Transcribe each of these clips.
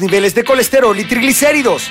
niveles de colesterol y triglicéridos.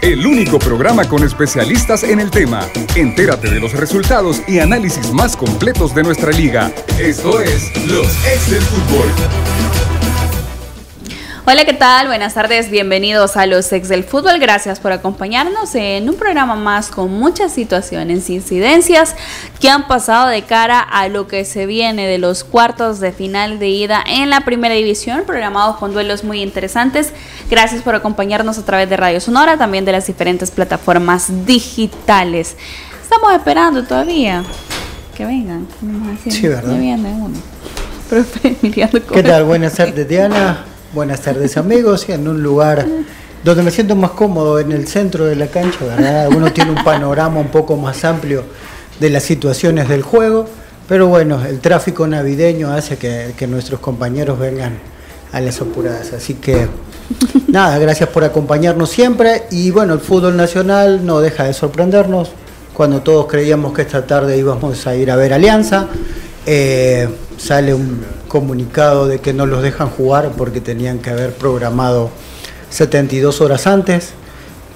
El único programa con especialistas en el tema. Entérate de los resultados y análisis más completos de nuestra liga. Esto es Los Ex del Fútbol. Hola, ¿qué tal? Buenas tardes, bienvenidos a los ex del fútbol. Gracias por acompañarnos en un programa más con muchas situaciones, incidencias que han pasado de cara a lo que se viene de los cuartos de final de ida en la primera división, programados con duelos muy interesantes. Gracias por acompañarnos a través de Radio Sonora, también de las diferentes plataformas digitales. Estamos esperando todavía que vengan. Sí, ¿verdad? uno. Profe, ¿Qué tal? Buenas tardes, Diana. Buenas tardes amigos, en un lugar donde me siento más cómodo, en el centro de la cancha, ¿verdad? Uno tiene un panorama un poco más amplio de las situaciones del juego, pero bueno, el tráfico navideño hace que, nuestros compañeros vengan a las apuradas. Así que nada, gracias por acompañarnos siempre y bueno, el fútbol nacional no deja de sorprendernos. Cuando todos creíamos que esta tarde íbamos a ir a ver Alianza, eh, sale un comunicado de que no los dejan jugar porque tenían que haber programado 72 horas antes,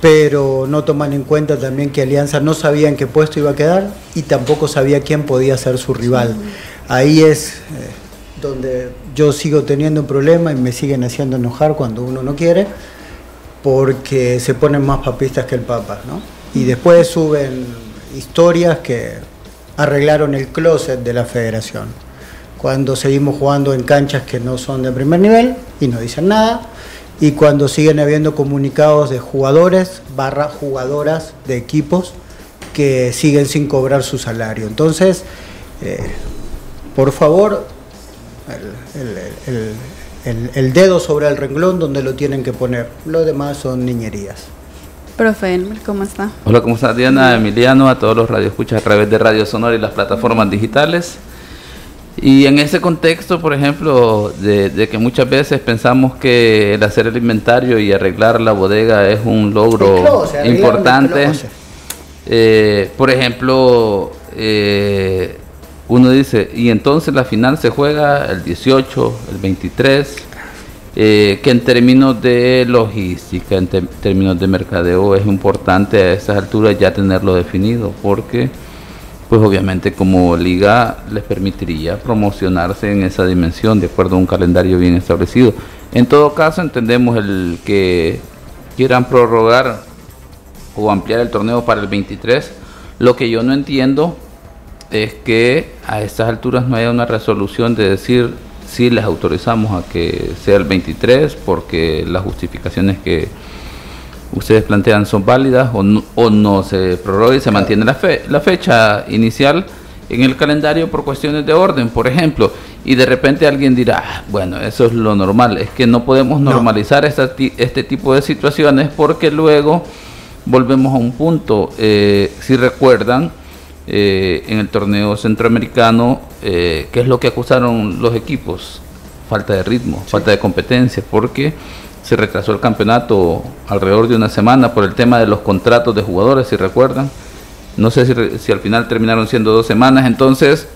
pero no toman en cuenta también que Alianza no sabía en qué puesto iba a quedar y tampoco sabía quién podía ser su rival. Ahí es eh, donde yo sigo teniendo un problema y me siguen haciendo enojar cuando uno no quiere, porque se ponen más papistas que el Papa, ¿no? Y después suben historias que arreglaron el closet de la federación cuando seguimos jugando en canchas que no son de primer nivel y no dicen nada, y cuando siguen habiendo comunicados de jugadores barra jugadoras de equipos que siguen sin cobrar su salario. Entonces, eh, por favor, el, dedo sobre el renglón donde lo tienen que poner. Lo demás son niñerías. Profe ¿cómo está? Hola, ¿cómo está Diana, Emiliano, a todos los radioescuchas a través de Radio Sonora y las plataformas digitales? Y en ese contexto, por ejemplo, de, que muchas veces pensamos que el hacer el inventario y arreglar la bodega es un logro importante. Eh, por ejemplo, eh, uno dice, y entonces la final se juega el 18, el 23, eh, que en términos de logística, en términos de mercadeo, es importante a esas alturas ya tenerlo definido, porque pues obviamente como liga les permitiría promocionarse en esa dimensión de acuerdo a un calendario bien establecido. En todo caso entendemos el que quieran prorrogar o ampliar el torneo para el 23. Lo que yo no entiendo es que a estas alturas no haya una resolución de decir si les autorizamos a que sea el 23 porque las justificaciones que ustedes plantean son válidas o no, o no se prorroga y se mantiene la, fe, la fecha inicial en el calendario por cuestiones de orden, por ejemplo, y de repente alguien dirá, ah, bueno, eso es lo normal, es que no podemos normalizar este tipo de situaciones porque luego volvemos a un punto, eh, si recuerdan, eh, en el torneo centroamericano, eh, ¿qué es lo que acusaron los equipos? Falta de ritmo, falta de competencia, porque se retrasó el campeonato alrededor de una semana por el tema de los contratos de jugadores, si recuerdan. No sé si, al final terminaron siendo dos semanas. Entonces,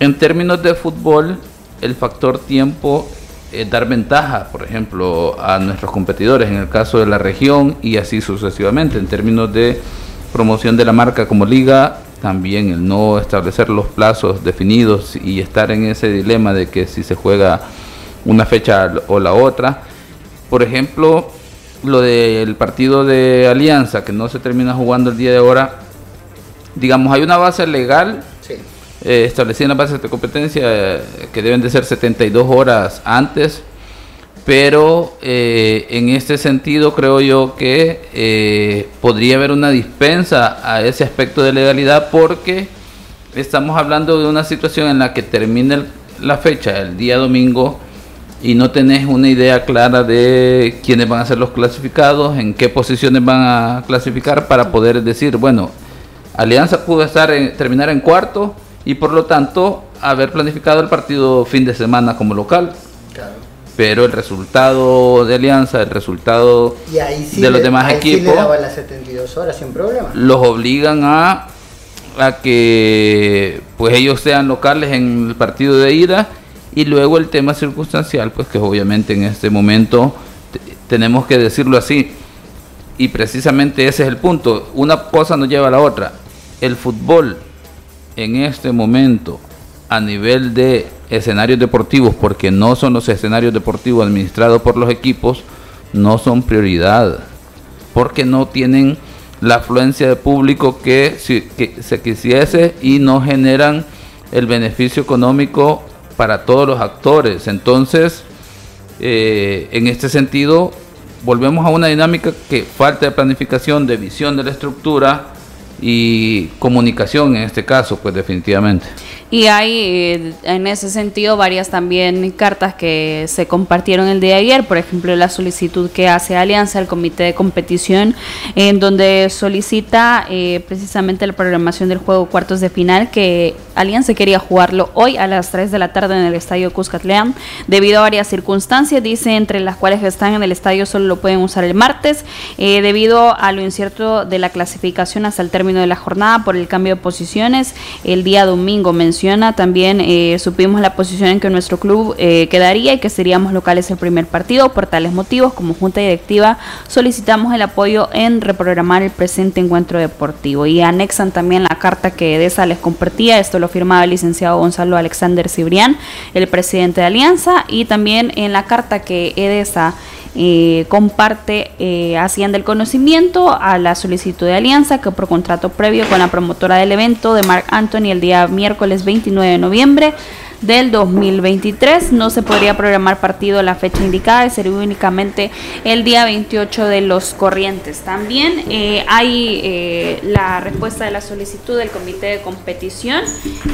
en términos de fútbol, el factor tiempo es dar ventaja, por ejemplo, a nuestros competidores en el caso de la región y así sucesivamente. En términos de promoción de la marca como liga, también el no establecer los plazos definidos y estar en ese dilema de que si se juega una fecha o la otra por ejemplo, lo del partido de Alianza, que no se termina jugando el día de ahora, digamos, hay una base legal eh, establecida en las bases de competencia eh, que deben de ser 72 horas antes, pero eh, en este sentido creo yo que podría haber una dispensa a ese aspecto de legalidad porque estamos hablando de una situación en la que termina la fecha el día domingo y no tenés una idea clara de quiénes van a ser los clasificados, en qué posiciones van a clasificar para poder decir, bueno, Alianza pudo estar en, terminar en cuarto y por lo tanto haber planificado el partido fin de semana como local. Pero el resultado de Alianza, el resultado de los demás equipos, los obligan a, a que pues ellos sean locales en el partido de ida y luego el tema circunstancial, pues que obviamente en este momento tenemos que decirlo así. Y precisamente ese es el punto. Una cosa no lleva a la otra. El fútbol en este momento a nivel de escenarios deportivos, porque no son los escenarios deportivos administrados por los equipos, no son prioridad. Porque no tienen la afluencia de público que, que se quisiese y no generan el beneficio económico para todos los actores. Entonces, eh, en este sentido, volvemos a una dinámica que falta de planificación, de visión de la estructura y comunicación en este caso, pues definitivamente. Y hay eh, en ese sentido varias también cartas que se compartieron el día de ayer, por ejemplo la solicitud que hace Alianza al comité de competición, en donde solicita eh, precisamente la programación del juego cuartos de final, que Alianza quería jugarlo hoy a las 3 de la tarde en el estadio Cuscatlán, debido a varias circunstancias, dice, entre las cuales están en el estadio solo lo pueden usar el martes, eh, debido a lo incierto de la clasificación hasta el término de la jornada por el cambio de posiciones, el día domingo menciona también eh, supimos la posición en que nuestro club eh, quedaría y que seríamos locales el primer partido. Por tales motivos, como Junta Directiva, solicitamos el apoyo en reprogramar el presente encuentro deportivo. Y anexan también la carta que EDESA les compartía. Esto lo firmaba el licenciado Gonzalo Alexander Cibrián, el presidente de Alianza. Y también en la carta que EDESA eh, comparte eh, Hacienda el conocimiento a la solicitud de alianza que por contrato previo con la promotora del evento de Mark Anthony el día miércoles 29 de noviembre del 2023. No se podría programar partido a la fecha indicada, sería únicamente el día 28 de los corrientes. También eh, hay eh, la respuesta de la solicitud del comité de competición,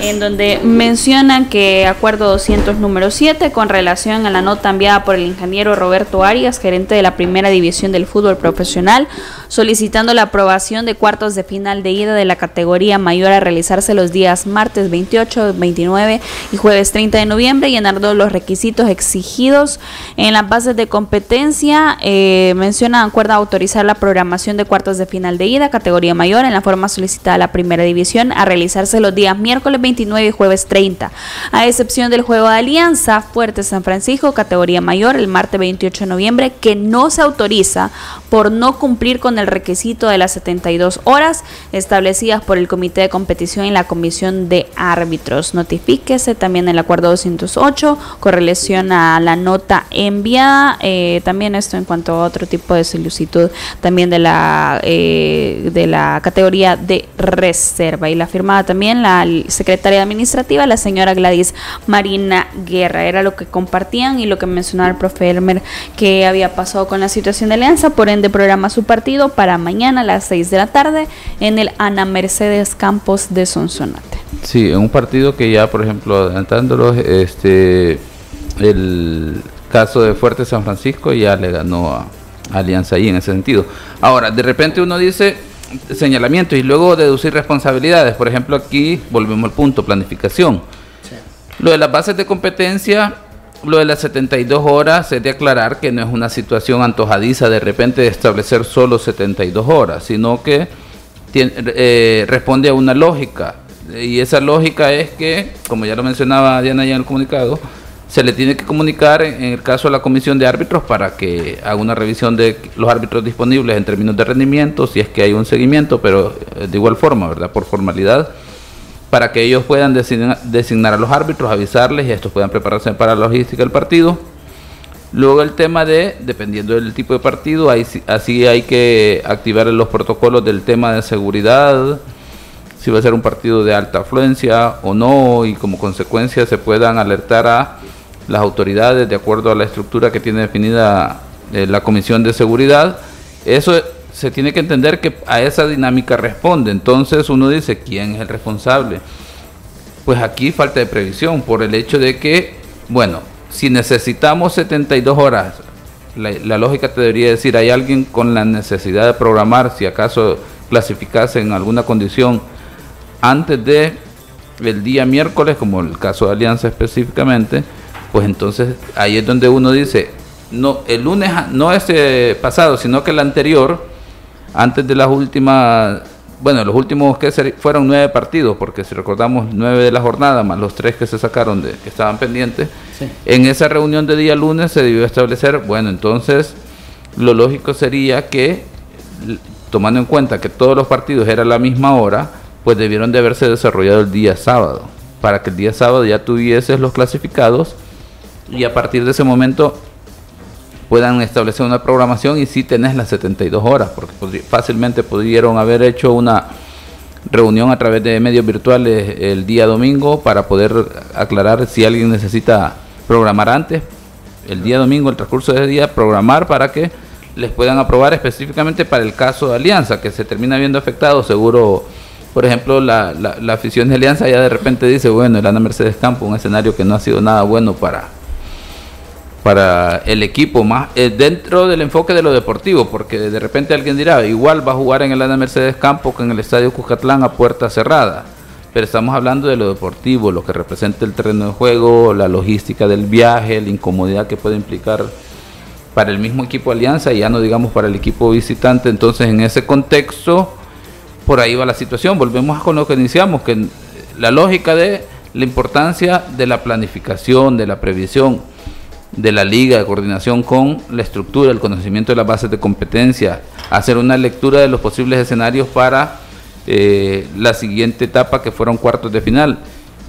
en donde mencionan que acuerdo 200 número 7 con relación a la nota enviada por el ingeniero Roberto Arias, gerente de la primera división del fútbol profesional, solicitando la aprobación de cuartos de final de ida de la categoría mayor a realizarse los días martes 28, 29 y jueves 30 de noviembre, llenando los requisitos exigidos en las bases de competencia. Eh, menciona, acuerda autorizar la programación de cuartos de final de ida, categoría mayor, en la forma solicitada a la primera división, a realizarse los días miércoles 29 y jueves 30, a excepción del juego de alianza Fuerte San Francisco, categoría mayor, el martes 28 de noviembre, que no se autoriza por no cumplir con el requisito de las 72 horas establecidas por el Comité de Competición y la Comisión de Árbitros. Notifíquese también el acuerdo 208 con relación a la nota enviada. Eh, también esto en cuanto a otro tipo de solicitud también de la, eh, de la categoría de reserva. Y la firmada también la secretaria administrativa, la señora Gladys Marina Guerra. Era lo que compartían y lo que mencionaba el profe Elmer que había pasado con la situación de alianza. Por ende, programa su partido para mañana a las 6 de la tarde en el Ana Mercedes Campos de Sonsonate. Sí, en un partido que ya, por ejemplo, adelantándolos, este, el caso de Fuerte San Francisco ya le ganó a Alianza ahí en ese sentido. Ahora, de repente uno dice señalamiento y luego deducir responsabilidades. Por ejemplo, aquí volvemos al punto, planificación. Lo de las bases de competencia, lo de las 72 horas, es de aclarar que no es una situación antojadiza de repente de establecer solo 72 horas, sino que eh, responde a una lógica y esa lógica es que, como ya lo mencionaba Diana ya en el comunicado, se le tiene que comunicar en, el caso de la comisión de árbitros para que haga una revisión de los árbitros disponibles en términos de rendimiento, si es que hay un seguimiento, pero eh, de igual forma, ¿verdad? Por formalidad, para que ellos puedan designar, a los árbitros, avisarles y estos puedan prepararse para la logística del partido. Luego el tema de, dependiendo del tipo de partido, así hay que activar los protocolos del tema de seguridad, si va a ser un partido de alta afluencia o no y como consecuencia se puedan alertar a las autoridades de acuerdo a la estructura que tiene definida eh, la Comisión de Seguridad. Eso se tiene que entender que a esa dinámica responde. Entonces uno dice, ¿quién es el responsable? Pues aquí falta de previsión por el hecho de que, bueno, si necesitamos 72 horas, la, lógica te debería decir, hay alguien con la necesidad de programar, si acaso clasificase en alguna condición antes de el día miércoles, como el caso de Alianza específicamente, pues entonces ahí es donde uno dice, no, el lunes, no este pasado, sino que el anterior, antes de las últimas, bueno, los últimos que fueron nueve partidos, porque si recordamos nueve de la jornada, más los tres que se sacaron de que estaban pendientes, en esa reunión de día lunes se debió establecer, bueno, entonces lo lógico sería que, tomando en cuenta que todos los partidos eran a la misma hora, pues debieron de haberse desarrollado el día sábado, para que el día sábado ya tuvieses los clasificados y a partir de ese momento puedan establecer una programación y si tenés las 72 horas, porque fácilmente pudieron haber hecho una reunión a través de medios virtuales el día domingo para poder aclarar si alguien necesita programar antes, el día domingo, el transcurso de día, programar para que les puedan aprobar específicamente para el caso de Alianza, que se termina viendo afectado, seguro, por ejemplo, la, la afición de Alianza ya de repente dice, bueno, el Ana Mercedes Campo, un escenario que no ha sido nada bueno para, para el equipo más eh, dentro del enfoque de lo deportivo, porque de repente alguien dirá, igual va a jugar en el Ana Mercedes Campo que en el Estadio Cucatlán a puerta cerrada. Pero estamos hablando de lo deportivo, lo que representa el terreno de juego, la logística del viaje, la incomodidad que puede implicar para el mismo equipo Alianza y ya no digamos para el equipo visitante. Entonces, en ese contexto, por ahí va la situación. Volvemos con lo que iniciamos, que la lógica de la importancia de la planificación, de la previsión de la liga de coordinación con la estructura, el conocimiento de las bases de competencia, hacer una lectura de los posibles escenarios para eh, la siguiente etapa que fueron cuartos de final.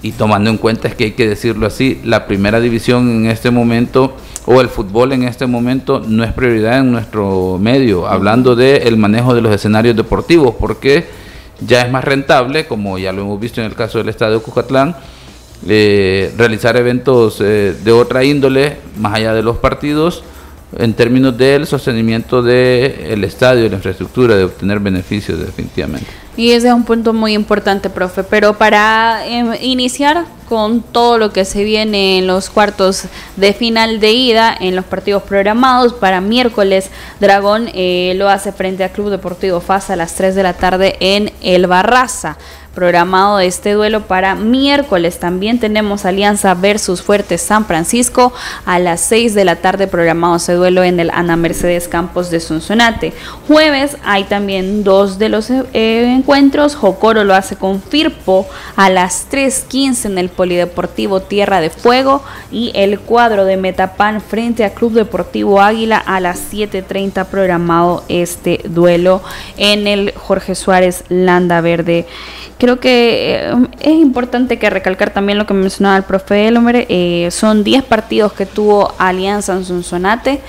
Y tomando en cuenta es que hay que decirlo así, la primera división en este momento o el fútbol en este momento no es prioridad en nuestro medio, hablando del el manejo de los escenarios deportivos, porque ya es más rentable, como ya lo hemos visto en el caso del Estadio Cucatlán, realizar eventos eh, de otra índole, más allá de los partidos, en términos del sostenimiento del estadio, de la infraestructura, de obtener beneficios definitivamente. Y ese es un punto muy importante, profe. Pero para em, iniciar con todo lo que se viene en los cuartos de final de ida, en los partidos programados para miércoles, Dragón eh, lo hace frente a Club Deportivo FAS a las 3 de la tarde en El Barraza programado este duelo para miércoles. También tenemos Alianza versus Fuertes San Francisco a las 6 de la tarde programado ese duelo en el Ana Mercedes Campos de Sonsonate. Jueves hay también dos de los eh, encuentros. Jocoro lo hace con Firpo a las 3.15 en el Polideportivo Tierra de Fuego y el cuadro de Metapan frente a Club Deportivo Águila a las 7.30 programado este duelo en el Jorge Suárez Landa Verde. Creo que eh, es importante que recalcar también lo que mencionaba el profe Elmer, eh, son 10 partidos que tuvo Alianza en Sonsonate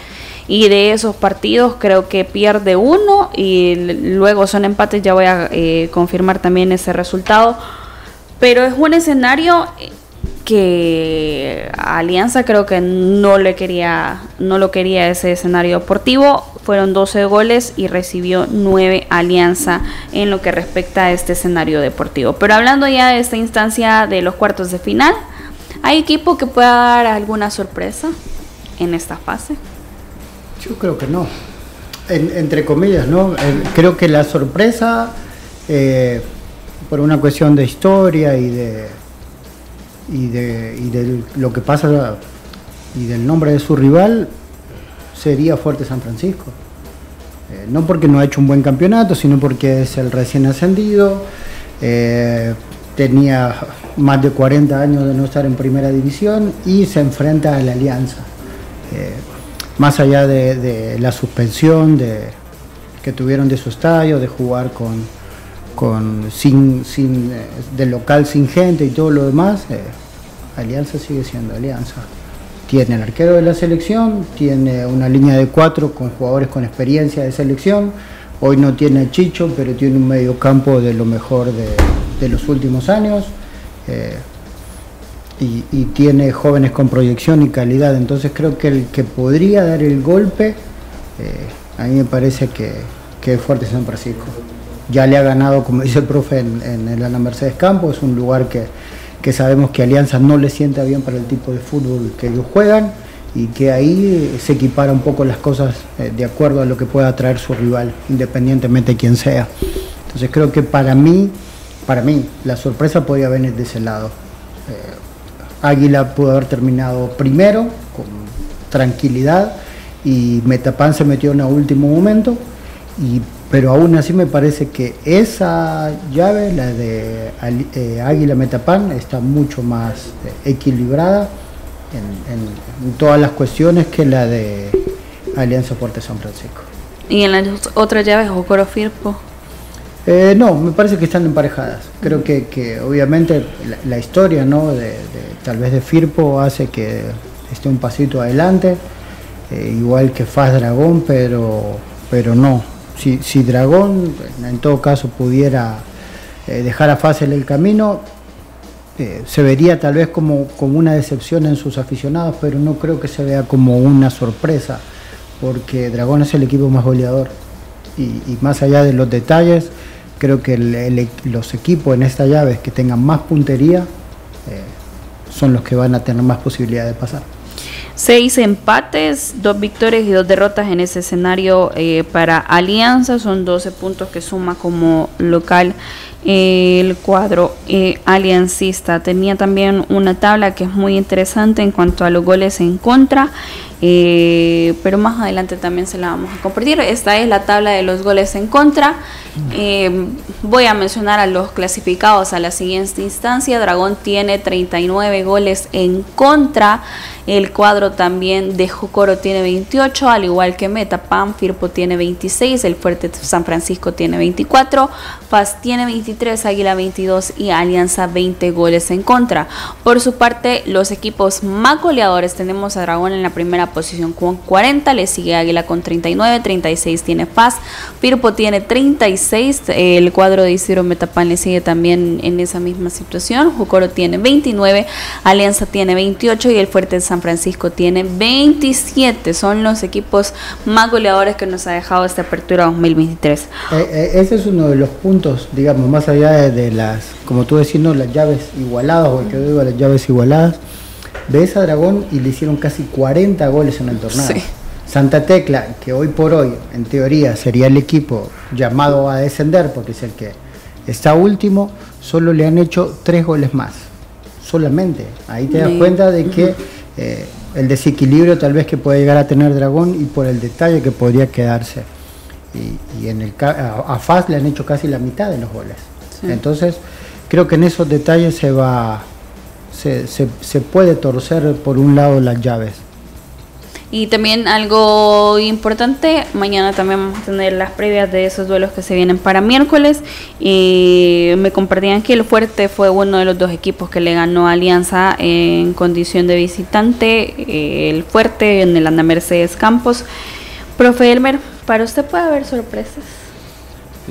y de esos partidos creo que pierde uno y luego son empates, ya voy a eh, confirmar también ese resultado, pero es un escenario que Alianza creo que no le quería no lo quería ese escenario deportivo fueron 12 goles y recibió 9 Alianza en lo que respecta a este escenario deportivo. Pero hablando ya de esta instancia de los cuartos de final, ¿hay equipo que pueda dar alguna sorpresa en esta fase? Yo creo que no. entre comillas, ¿no? Eh, creo que la sorpresa, eh, por una cuestión de historia y de, y de, y de lo que pasa y del nombre de su rival, sería Fuerte San Francisco. Eh, no porque no ha hecho un buen campeonato, sino porque es el recién ascendido, eh, tenía más de 40 años de no estar en primera división y se enfrenta a la Alianza. Eh, más allá de, la suspensión de, que tuvieron de su estadio, de jugar con, con sin, sin, del local sin gente y todo lo demás, Alianza sigue siendo Alianza tiene el arquero de la selección, tiene una línea de cuatro con jugadores con experiencia de selección. Hoy no tiene Chicho, pero tiene un medio campo de lo mejor de, los últimos años. Eh, y, tiene jóvenes con proyección y calidad. Entonces creo que el que podría dar el golpe, eh, a mí me parece que, es Fuerte San Francisco. Ya le ha ganado, como dice el profe, en, el Ana Mercedes Campo, es un lugar que, que sabemos que Alianza no le sienta bien para el tipo de fútbol que ellos juegan y que ahí se equipara un poco las cosas eh, de acuerdo a lo que pueda traer su rival, independientemente de quién sea. Entonces creo que para mí, para mí, la sorpresa podría venir de ese lado. Eh, Águila pudo haber terminado primero, con tranquilidad, y Metapan se metió en el último momento, y, pero aún así me parece que esa llave, la de eh, Águila Metapan, está mucho más equilibrada en, todas las cuestiones que la de Alianza Fuerte San Francisco. ¿Y en las otras llaves, Jocoro Firpo? Eh, no, me parece que están emparejadas. Creo que, obviamente la, historia, ¿no? De, tal vez de Firpo hace que esté un pasito adelante, eh, igual que Faz Dragón, pero, pero no. Si, Dragón en todo caso pudiera eh, dejar a Faz el camino, eh, se vería tal vez como, como una decepción en sus aficionados, pero no creo que se vea como una sorpresa, porque Dragón es el equipo más goleador. Y, más allá de los detalles, creo que los equipos en esta llave que tengan más puntería eh, son los que van a tener más posibilidad de pasar. Seis empates, dos victorias y dos derrotas en ese escenario eh, para Alianza. Son 12 puntos que suma como local el cuadro eh, aliancista. Tenía también una tabla que es muy interesante en cuanto a los goles en contra, eh, pero más adelante también se la vamos a compartir. Esta es la tabla de los goles en contra. Eh, voy a mencionar a los clasificados a la siguiente instancia. Dragón tiene 39 goles en contra. El cuadro también de Jocoro tiene 28, al igual que Metapan, Firpo tiene 26, el Fuerte San Francisco tiene 24, Paz tiene 23, Águila 22 y Alianza 20 goles en contra. Por su parte, los equipos más goleadores tenemos a Dragón en la primera posición con 40, le sigue Águila con 39, 36 tiene Paz, Firpo tiene 36, el cuadro de Isidro Metapan le sigue también en esa misma situación, Jocoro tiene 29, Alianza tiene 28 y el Fuerte San San Francisco tiene 27. Son los equipos más goleadores que nos ha dejado esta apertura 2023. Eh, eh, ese es uno de los puntos, digamos, más allá de, las, como tú decís, ¿no? las llaves igualadas, o el que digo las llaves igualadas. Ves a Dragón y le hicieron casi 40 goles en el torneo. Santa Tecla, que hoy por hoy, en teoría, sería el equipo llamado a descender, porque es el que está último, solo le han hecho tres goles más. Solamente. Ahí te das cuenta de que eh, el desequilibrio tal vez que puede llegar a tener Dragón y por el detalle que podría quedarse. Y, en el a, Faz le han hecho casi la mitad de los goles. Entonces, creo que en esos detalles se va se, se puede torcer por un lado las llaves. Y también algo importante, mañana también vamos a tener las previas de esos duelos que se vienen para miércoles. Y me compartían que el Fuerte fue uno de los dos equipos que le ganó a Alianza en condición de visitante. El Fuerte en el Ana Mercedes Campos. Profe Elmer, ¿para usted puede haber sorpresas?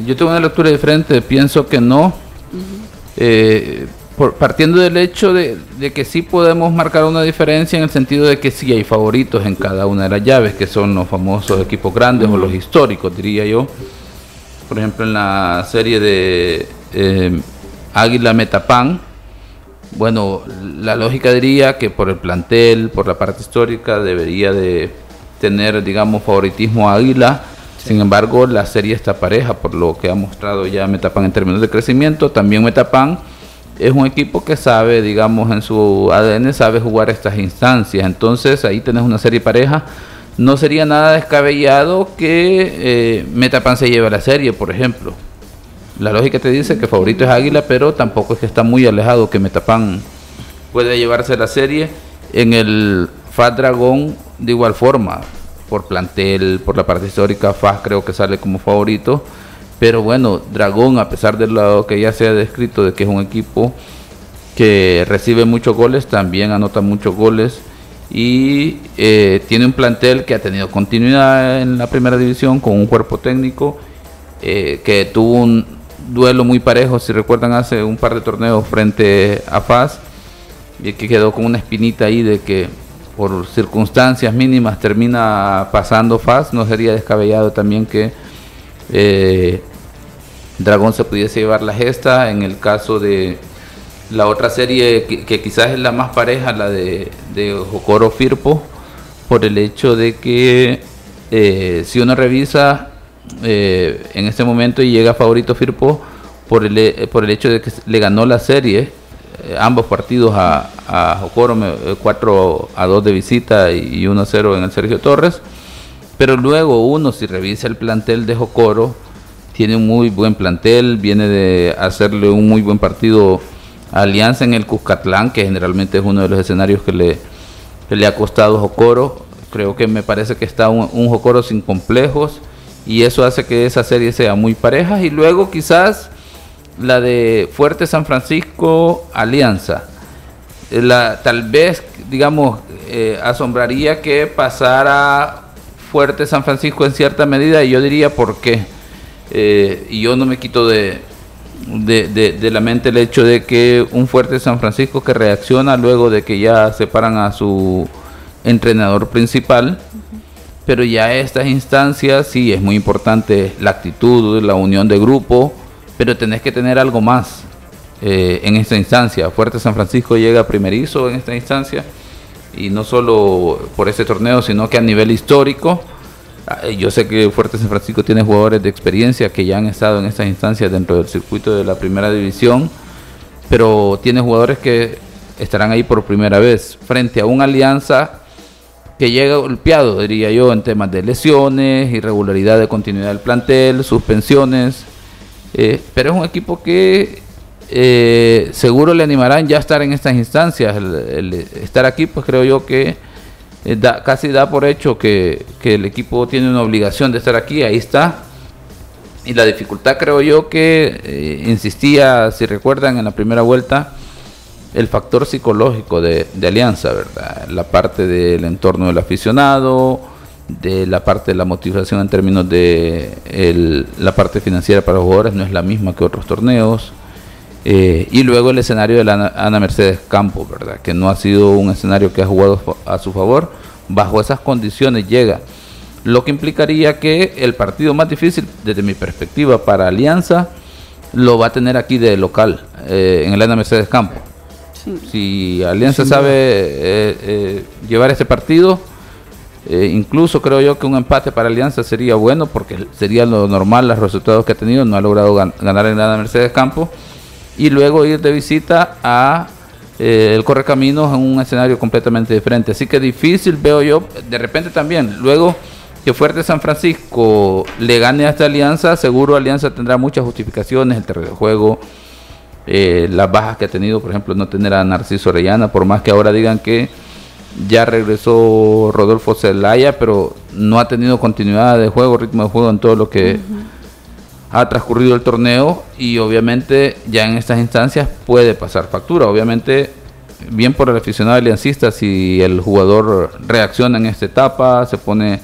Yo tengo una lectura diferente, pienso que no partiendo del hecho de, que sí podemos marcar una diferencia en el sentido de que sí hay favoritos en cada una de las llaves, que son los famosos equipos grandes o los históricos, diría yo. Por ejemplo, en la serie de eh, Águila Metapan, bueno, la lógica diría que por el plantel, por la parte histórica, debería de tener, digamos, favoritismo Águila. Sin embargo, la serie está pareja, por lo que ha mostrado ya Metapan en términos de crecimiento. También Metapan es un equipo que sabe, digamos, en su ADN sabe jugar estas instancias. Entonces ahí tenés una serie pareja. No sería nada descabellado que eh, Metapan se lleve la serie, por ejemplo. La lógica te dice que favorito es Águila, pero tampoco es que está muy alejado que Metapan puede llevarse la serie. En el FAT Dragón, de igual forma, por plantel, por la parte histórica, FAS creo que sale como favorito. Pero bueno, Dragón, a pesar de lo que ya se ha descrito de que es un equipo que recibe muchos goles, también anota muchos goles y eh, tiene un plantel que ha tenido continuidad en la primera división con un cuerpo técnico eh, que tuvo un duelo muy parejo, si recuerdan, hace un par de torneos frente a FAS y que quedó con una espinita ahí de que por circunstancias mínimas termina pasando FAS, no sería descabellado también que eh, Dragón se pudiese llevar la gesta. En el caso de La otra serie que, quizás es la más pareja, la de, de Firpo, por el hecho de que eh, si uno revisa eh, en este momento y llega favorito Firpo por el, eh, por el hecho de que le ganó la serie, ambos partidos a, a Jocoro, 4 a 2 de visita y 1 a 0 en el Sergio Torres, pero luego uno si revisa el plantel de Jocoro, tiene un muy buen plantel, viene de hacerle un muy buen partido a Alianza en el Cuscatlán, que generalmente es uno de los escenarios que le, le ha costado Jocoro. Creo que me parece que está un, un Jocoro sin complejos y eso hace que esa serie sea muy pareja. Y luego quizás la de Fuerte San Francisco Alianza. La, tal vez, digamos, eh, asombraría que pasara Fuerte San Francisco en cierta medida y yo diría por qué eh, y yo no me quito de, de, la mente el hecho de que un fuerte San Francisco que reacciona luego de que ya separan a su entrenador principal, pero ya estas instancias sí es muy importante la actitud, la unión de grupo, pero tenés que tener algo más eh, en esta instancia. Fuerte San Francisco llega primerizo en esta instancia y no solo por este torneo, sino que a nivel histórico yo sé que Fuerte San Francisco tiene jugadores de experiencia que ya han estado en estas instancias dentro del circuito de la primera división, pero tiene jugadores que estarán ahí por primera vez frente a una alianza que llega golpeado, diría yo, en temas de lesiones, irregularidad de continuidad del plantel, suspensiones, eh, pero es un equipo que eh, seguro le animarán ya a estar en estas instancias. el estar aquí, pues creo yo que eh, casi da por hecho que, el equipo tiene una obligación de estar aquí, ahí está. Y la dificultad creo yo que eh, insistía, si recuerdan, en la primera vuelta, el factor psicológico de, Alianza, ¿verdad? La parte del entorno del aficionado, de la parte de la motivación en términos de la parte financiera para los jugadores no es la misma que otros torneos. Eh, y luego el escenario de la Ana Mercedes Campos, ¿verdad? Que no ha sido un escenario que ha jugado a su favor. Bajo esas condiciones llega. Lo que implicaría que el partido más difícil, desde mi perspectiva, para Alianza, lo va a tener aquí de local, eh, en el Ana Mercedes Campos. Si Alianza sabe eh, llevar este partido, incluso creo yo que un empate para Alianza sería bueno, porque sería lo normal, los resultados que ha tenido, no ha logrado ganar en el Ana Mercedes Campos y luego ir de visita a eh, el Correcaminos en un escenario completamente diferente. Así que difícil veo yo, de repente también, luego que Fuerte San Francisco le gane a esta alianza, seguro Alianza tendrá muchas justificaciones, el terreno de juego, eh, las bajas que ha tenido, por ejemplo, no tener a Narciso Orellana, por más que ahora digan que ya regresó Rodolfo Zelaya, pero no ha tenido continuidad de juego, ritmo de juego en todo lo que ha transcurrido el torneo y obviamente ya en estas instancias puede pasar factura. Obviamente, bien por el aficionado aliancista, si el jugador reacciona en esta etapa, se pone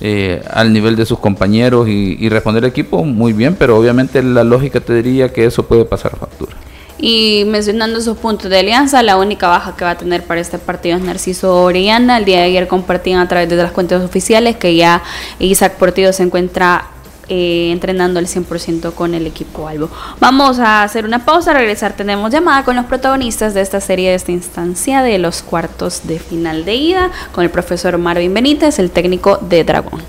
eh, al nivel de sus compañeros y, y responder al equipo, muy bien, pero obviamente la lógica te diría que eso puede pasar factura. Y mencionando esos puntos de alianza, la única baja que va a tener para este partido es Narciso Orellana. El día de ayer compartían a través de las cuentas oficiales que ya Isaac Portillo se encuentra eh, entrenando al 100% con el equipo Albo. Vamos a hacer una pausa, regresar tenemos llamada con los protagonistas de esta serie, de esta instancia de los cuartos de final de ida, con el profesor Marvin Benítez, el técnico de Dragón.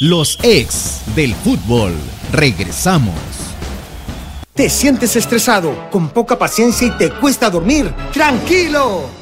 Los ex del fútbol, regresamos. ¿Te sientes estresado, con poca paciencia y te cuesta dormir? ¡Tranquilo!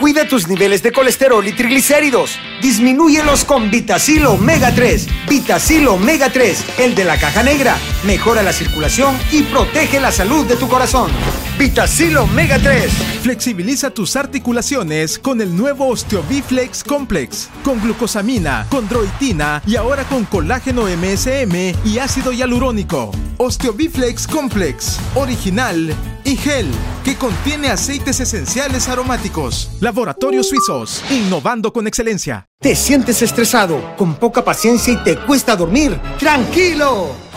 Cuida tus niveles de colesterol y triglicéridos. Disminúyelos con Vitacil Omega 3. Vitacil Omega 3, el de la caja negra. Mejora la circulación y protege la salud de tu corazón. Vitacil Omega 3. Flexibiliza tus articulaciones con el nuevo Osteobiflex Complex, con glucosamina, condroitina y ahora con colágeno MSM y ácido hialurónico. Osteobiflex Complex, original y gel, que contiene aceites esenciales aromáticos. Laboratorios Suizos, innovando con excelencia. ¿Te sientes estresado, con poca paciencia y te cuesta dormir? ¡Tranquilo!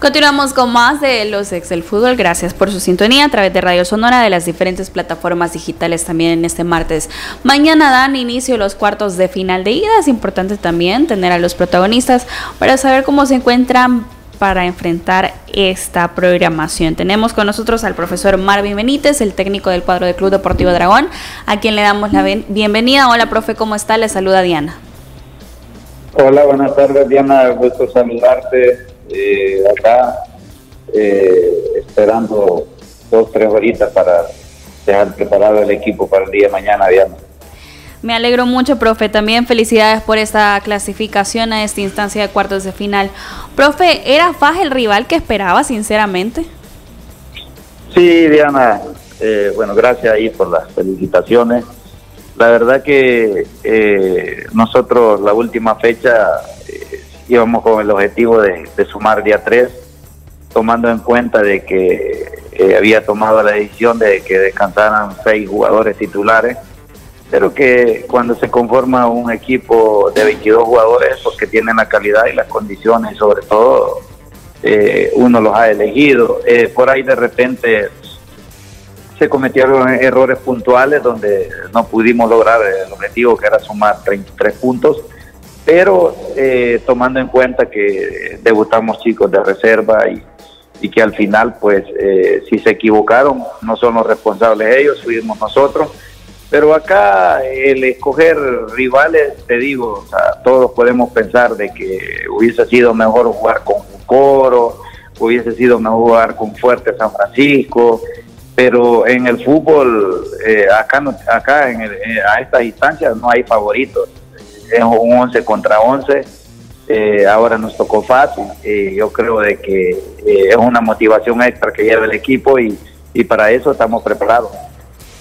Continuamos con más de los ex del fútbol. Gracias por su sintonía a través de Radio Sonora de las diferentes plataformas digitales también en este martes. Mañana dan inicio los cuartos de final de ida. Es importante también tener a los protagonistas para saber cómo se encuentran para enfrentar esta programación. Tenemos con nosotros al profesor Marvin Benítez, el técnico del cuadro del Club Deportivo Dragón, a quien le damos la bienvenida. Hola, profe, ¿cómo está? Le saluda Diana. Hola, buenas tardes, Diana. Gusto saludarte eh, acá, eh, esperando dos, tres horitas para dejar preparado el equipo para el día de mañana, Diana. Me alegro mucho, profe. También felicidades por esta clasificación a esta instancia de cuartos de final. Profe, ¿era FAJ el rival que esperaba, sinceramente? Sí, Diana. Eh, bueno, gracias ahí por las felicitaciones. La verdad que eh, nosotros la última fecha eh, íbamos con el objetivo de, sumar día 3, tomando en cuenta de que había tomado la decisión de que descansaran seis jugadores titulares pero que cuando se conforma un equipo de 22 jugadores, porque tienen la calidad y las condiciones, sobre todo, eh, uno los ha elegido. Eh, por ahí de repente cometieron errores puntuales donde no pudimos lograr el objetivo que era sumar 33 puntos, pero eh, tomando en cuenta que debutamos chicos de reserva y, y que al final, pues, si se equivocaron, no son los responsables ellos, fuimos nosotros pero acá el escoger rivales, te digo, todos podemos pensar de que hubiese sido mejor jugar con Coro, hubiese sido mejor jugar con Fuerte San Francisco, pero en el fútbol, eh, acá, acá en eh, a estas instancias no hay favoritos. Es un 11 contra 11. Eh, ahora nos tocó fácil. yo creo de que es una motivación extra que lleva el equipo y, y para eso estamos preparados.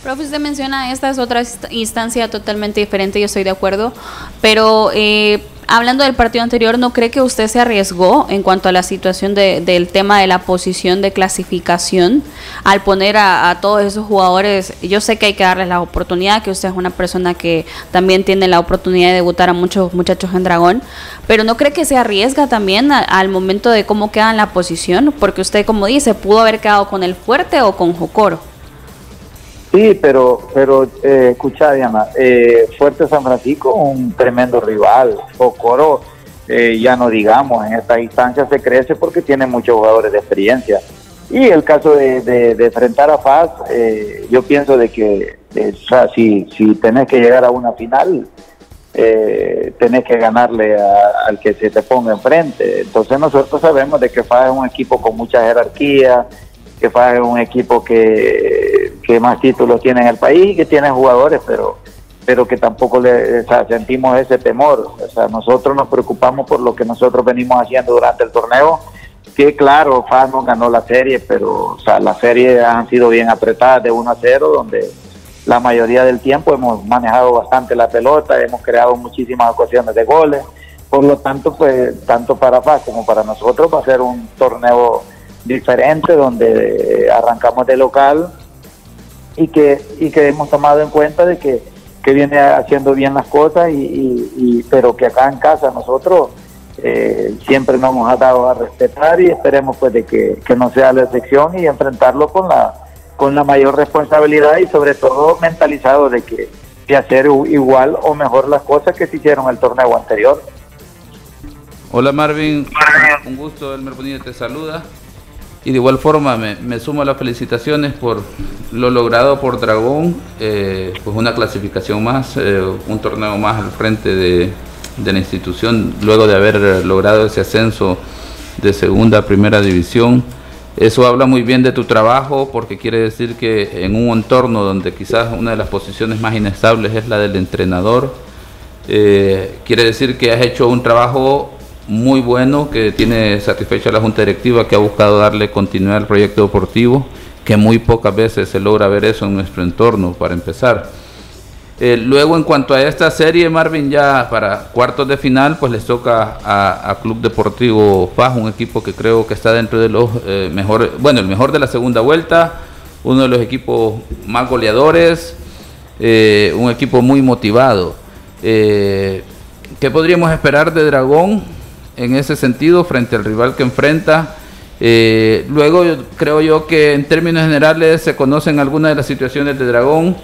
Profe, usted menciona, esta es otra instancia totalmente diferente, yo estoy de acuerdo, pero eh, hablando del partido anterior, ¿no cree que usted se arriesgó en cuanto a la situación del tema de la posición de clasificación al poner a, todos esos jugadores? Yo sé que hay que darles la oportunidad, que usted es una persona que también tiene la oportunidad de debutar a muchos muchachos en Dragón, pero ¿no cree que se arriesga también al momento de cómo queda en la posición? Porque usted, como dice, pudo haber quedado con el fuerte o con Jocoro. Sí, pero, pero eh, escucha, Diana, eh, Fuerte San Francisco, un tremendo rival. Ocoro, eh, ya no digamos, en esta instancia se crece porque tiene muchos jugadores de experiencia. Y el caso de, enfrentar a Faz, eh, yo pienso de que si, si tenés que llegar a una final, eh, tenés que ganarle al que se te ponga enfrente. Entonces nosotros sabemos de que Faz es un equipo con mucha jerarquía, que es un equipo que que más títulos tiene en el país, que tiene jugadores, pero pero que tampoco le sentimos ese temor. O sea, nosotros nos preocupamos por lo que nosotros venimos haciendo durante el torneo, que claro, FAS no ganó la serie, pero o sea, las series han sido bien apretadas de 1 a 0, donde la mayoría del tiempo hemos manejado bastante la pelota, hemos creado muchísimas ocasiones de goles, por lo tanto, pues tanto para FAS como para nosotros va a ser un torneo diferente donde arrancamos de local y que, y que hemos tomado en cuenta de que, viene haciendo bien las cosas, y, pero que acá en casa nosotros eh, siempre nos hemos dado a respetar y esperemos pues de que, no sea la excepción y enfrentarlo con la, con la mayor responsabilidad y sobre todo mentalizado de que de hacer igual o mejor las cosas que se hicieron el torneo anterior. Hola Marvin, un gusto, Elmer Bonilla te saluda. Y de igual forma me, sumo a las felicitaciones por lo logrado por Dragón, eh, pues una clasificación más, eh, un torneo más al frente de, la institución, luego de haber logrado ese ascenso de segunda a primera división. Eso habla muy bien de tu trabajo porque quiere decir que en un entorno donde quizás una de las posiciones más inestables es la del entrenador, eh, quiere decir que has hecho un trabajo muy bueno, que tiene satisfecha la Junta Directiva, que ha buscado darle continuidad al proyecto deportivo, que muy pocas veces se logra ver eso en nuestro entorno, para empezar. Eh, luego, en cuanto a esta serie, Marvin, ya para cuartos de final, pues les toca a, Club Deportivo Paz, un equipo que creo que está dentro de los eh, mejores, bueno, el mejor de la segunda vuelta, uno de los equipos más goleadores, eh, un equipo muy motivado. ¿Qué podríamos esperar de Dragón? En ese sentido frente al rival que enfrenta. Eh, luego creo yo que en términos generales se conocen algunas de las situaciones de Dragón,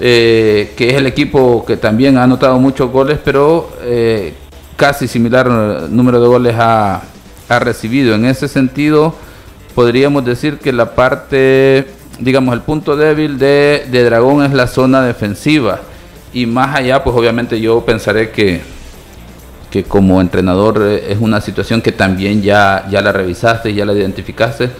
eh, que es el equipo que también ha anotado muchos goles, pero eh, casi similar número de goles ha, ha, recibido. En ese sentido, podríamos decir que la parte, digamos, el punto débil de, de Dragón es la zona defensiva. Y más allá, pues obviamente yo pensaré que que como entrenador eh, es una situación que también ya, ya la revisaste, ya la identificaste.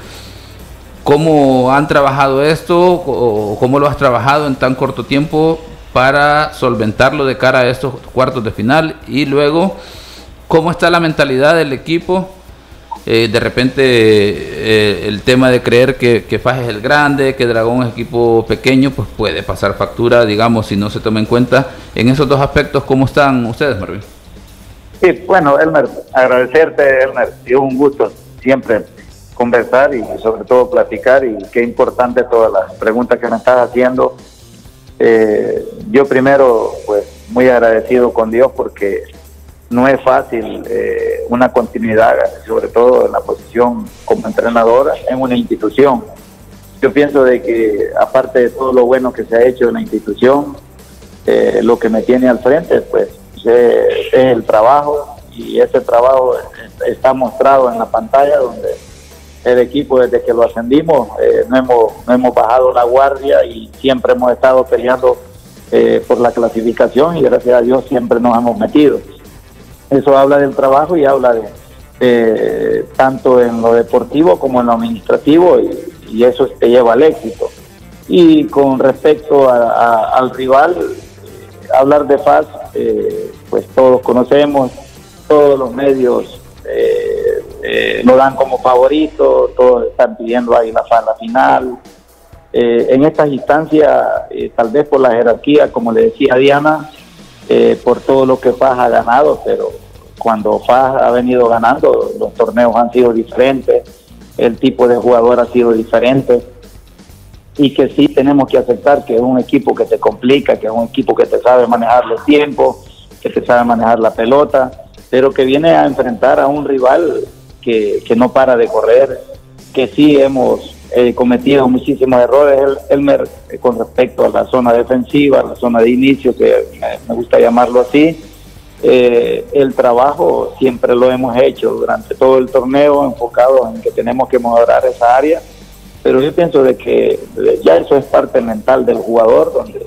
¿Cómo han trabajado esto o cómo lo has trabajado en tan corto tiempo para solventarlo de cara a estos cuartos de final? Y luego, ¿cómo está la mentalidad del equipo? Eh, de repente eh, el tema de creer que, que Faj es el grande, que Dragón es equipo pequeño, pues puede pasar factura, digamos, si no se toma en cuenta. En esos dos aspectos, ¿cómo están ustedes, Marvin? Sí, bueno, Elmer, agradecerte, Elmer. Es un gusto siempre conversar y sobre todo platicar y qué importante todas las preguntas que me estás haciendo. Eh, yo primero, pues muy agradecido con Dios porque no es fácil eh, una continuidad, sobre todo en la posición como entrenadora en una institución. Yo pienso de que aparte de todo lo bueno que se ha hecho en la institución, eh, lo que me tiene al frente, pues es el trabajo y ese trabajo está mostrado en la pantalla donde el equipo desde que lo ascendimos eh, no, hemos, no hemos bajado la guardia y siempre hemos estado peleando eh, por la clasificación y gracias a Dios siempre nos hemos metido. Eso habla del trabajo y habla de tanto en lo deportivo como en lo administrativo y, eso te lleva al éxito. Y con respecto al rival, hablar de paz, eh, pues todos conocemos, todos los medios eh, eh, lo dan como favorito, todos están pidiendo ahí la, la final. en estas instancias, tal vez por la jerarquía, como le decía Diana, por todo lo que Paz ha ganado, pero cuando Paz ha venido ganando, los torneos han sido diferentes, el tipo de jugador ha sido diferente y que sí tenemos que aceptar que es un equipo que te complica, que es un equipo que te sabe manejar los tiempos, que te sabe manejar la pelota, pero que viene a enfrentar a un rival que, no para de correr, que sí hemos eh, cometido muchísimos errores, eh, con respecto a la zona defensiva, la zona de inicio, que me, gusta llamarlo así. Eh, el trabajo siempre lo hemos hecho durante todo el torneo, enfocado en que tenemos que mejorar esa área pero yo pienso de que ya eso es parte mental del jugador, donde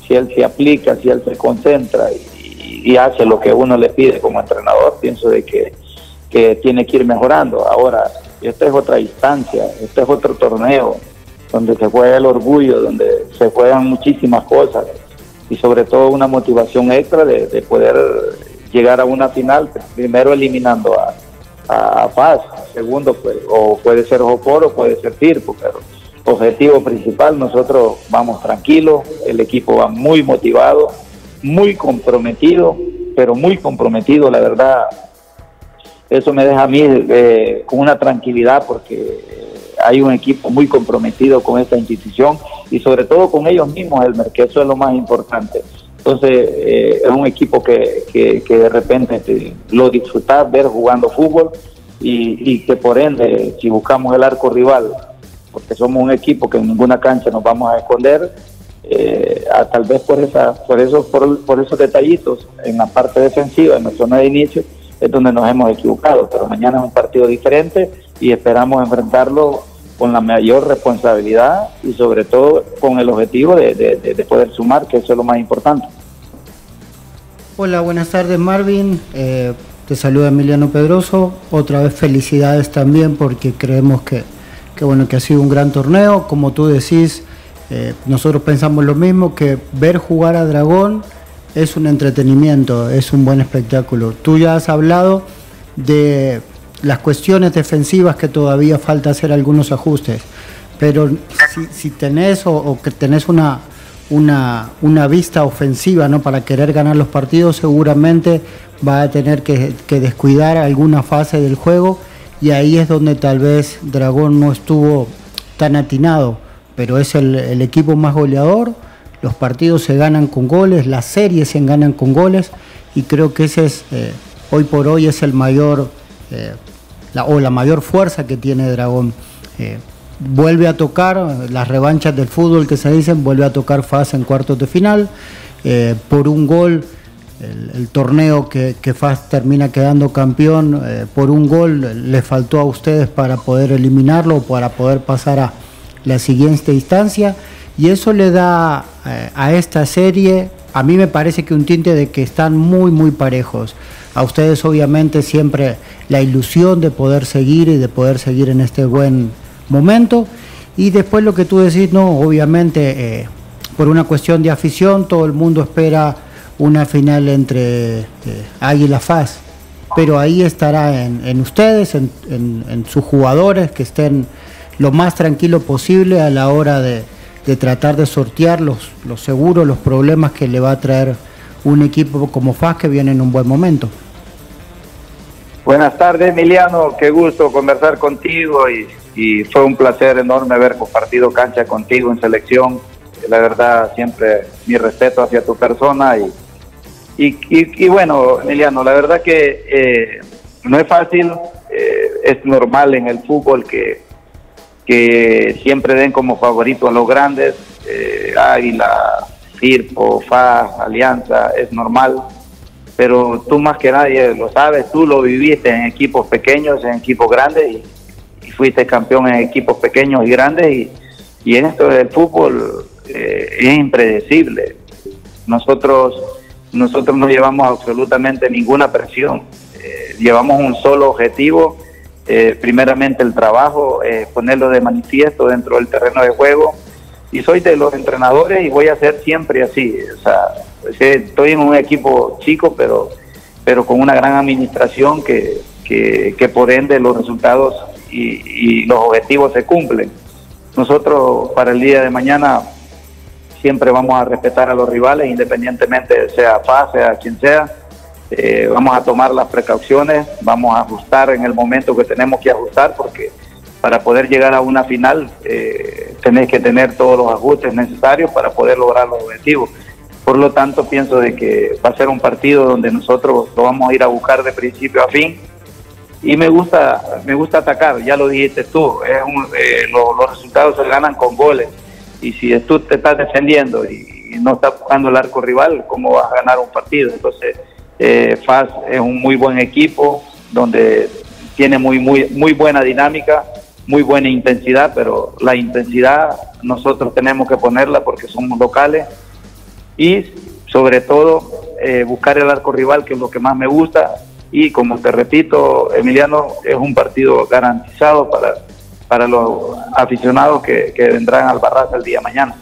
si él se aplica, si él se concentra y, hace lo que uno le pide como entrenador, pienso de que, que tiene que ir mejorando. Ahora, esta es otra instancia, este es otro torneo donde se juega el orgullo, donde se juegan muchísimas cosas y sobre todo una motivación extra de, de poder llegar a una final, primero eliminando a, a, Paz, segundo, pues, o puede ser Joporo, puede ser Firpo, pero objetivo principal, nosotros vamos tranquilos, el equipo va muy motivado, muy comprometido, pero muy comprometido, la verdad, eso me deja a mí eh, con una tranquilidad porque hay un equipo muy comprometido con esta institución y sobre todo con ellos mismos, Elmer, que eso es lo más importante. Entonces, eh, es un equipo que, que, de repente lo disfrutar, ver jugando fútbol y, que por ende, si buscamos el arco rival, porque somos un equipo que en ninguna cancha nos vamos a esconder, eh, tal vez por, esa, por, eso, por, por esos detallitos en la parte defensiva, en la zona de inicio, es donde nos hemos equivocado. Pero mañana es un partido diferente y esperamos enfrentarlo con la mayor responsabilidad y sobre todo con el objetivo de, poder sumar, que eso es lo más importante. Hola, buenas tardes Marvin. Eh, te saluda Emiliano Pedroso. Otra vez felicidades también porque creemos que, bueno, que ha sido un gran torneo. Como tú decís, eh, nosotros pensamos lo mismo, que ver jugar a Dragón es un entretenimiento, es un buen espectáculo. Tú ya has hablado de las cuestiones defensivas que todavía falta hacer algunos ajustes, pero si, tenés o, que tenés una, una, una, vista ofensiva ¿no? para querer ganar los partidos, seguramente va a tener que, descuidar alguna fase del juego y ahí es donde tal vez Dragón no estuvo tan atinado pero es el, equipo más goleador, los partidos se ganan con goles, las series se ganan con goles y creo que ese es, eh, hoy por hoy es el mayor, eh, la, o la mayor fuerza que tiene Dragón. Eh, vuelve a tocar las revanchas del fútbol que se dicen, vuelve a tocar fase en cuartos de final, por un gol. El, torneo que, que FAS termina quedando campeón por un gol le faltó a ustedes para poder eliminarlo, para poder pasar a, la siguiente instancia y eso le da eh, a esta serie, a mí me parece que un tinte de que están muy, muy parejos. A ustedes obviamente siempre la ilusión de poder seguir y de poder seguir en este buen momento. Y después lo que tú decís, no, obviamente eh, por una cuestión de afición, todo el mundo espera una final entre eh, Águila Faz, pero ahí estará en, ustedes, en sus jugadores que estén lo más tranquilo posible a la hora de, tratar de sortear los, los seguros, los problemas que le va a traer un equipo como FAS que viene en un buen momento. Buenas tardes, Emiliano. Qué gusto conversar contigo y, fue un placer enorme haber compartido cancha contigo en selección. La verdad, siempre mi respeto hacia tu persona y, y, bueno, Emiliano, la verdad que eh, no es fácil, eh, es normal en el fútbol que que siempre den como favorito a los grandes, eh, Águila, Firpo, FA, Alianza, es normal, pero tú más que nadie lo sabes, tú lo viviste en equipos pequeños, en equipos grandes y, fuiste campeón en equipos pequeños y grandes y, y en esto del fútbol eh, es impredecible. Nosotros, nosotros no llevamos absolutamente ninguna presión, eh, llevamos un solo objetivo eh, primeramente el trabajo, ponerlo de manifiesto dentro del terreno de juego. Y soy de los entrenadores y voy a ser siempre así. O sea, estoy en un equipo chico, pero, pero con una gran administración que, que, por ende los resultados y, y, los objetivos se cumplen. Nosotros para el día de mañana siempre vamos a respetar a los rivales, independientemente sea FA, sea quien sea eh, vamos a tomar las precauciones, vamos a ajustar en el momento que tenemos que ajustar, porque para poder llegar a una final eh, tenéis que tener todos los ajustes necesarios para poder lograr los objetivos. Por lo tanto, pienso de que va a ser un partido donde nosotros lo vamos a ir a buscar de principio a fin. Y me gusta, me gusta atacar, ya lo dijiste tú, es eh, los resultados se ganan con goles. Y si tú te estás defendiendo y, y no estás buscando el arco rival, ¿cómo vas a ganar un partido? Entonces, eh, FAS es un muy buen equipo donde tiene muy, muy, muy buena dinámica, muy buena intensidad, pero la intensidad nosotros tenemos que ponerla porque somos locales y sobre todo eh, buscar el arco rival, que es lo que más me gusta. Y como te repito, Emiliano, es un partido garantizado para, para los aficionados que, que vendrán al Barraza el día mañana.